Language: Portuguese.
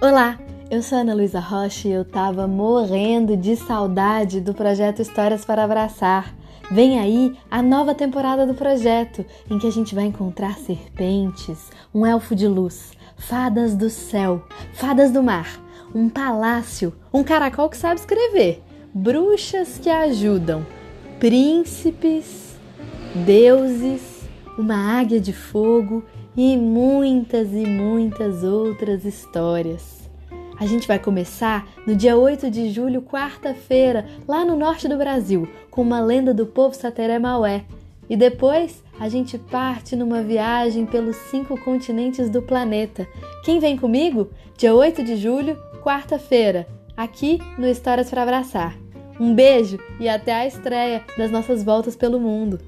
Olá, eu sou Ana Luísa Rocha e eu tava morrendo de saudade do projeto Histórias para Abraçar. Vem aí a nova temporada do projeto, em que a gente vai encontrar serpentes, um elfo de luz, fadas do céu, fadas do mar, um palácio, um caracol que sabe escrever, bruxas que ajudam, príncipes, deuses, uma águia de fogo e muitas e muitas outras histórias. A gente vai começar no dia 8 de julho, quarta-feira, lá no norte do Brasil, com uma lenda do povo Sateré Maué. E depois a gente parte numa viagem pelos cinco continentes do planeta. Quem vem comigo? Dia 8 de julho, quarta-feira, aqui no Histórias para Abraçar. Um beijo e até a estreia das nossas voltas pelo mundo.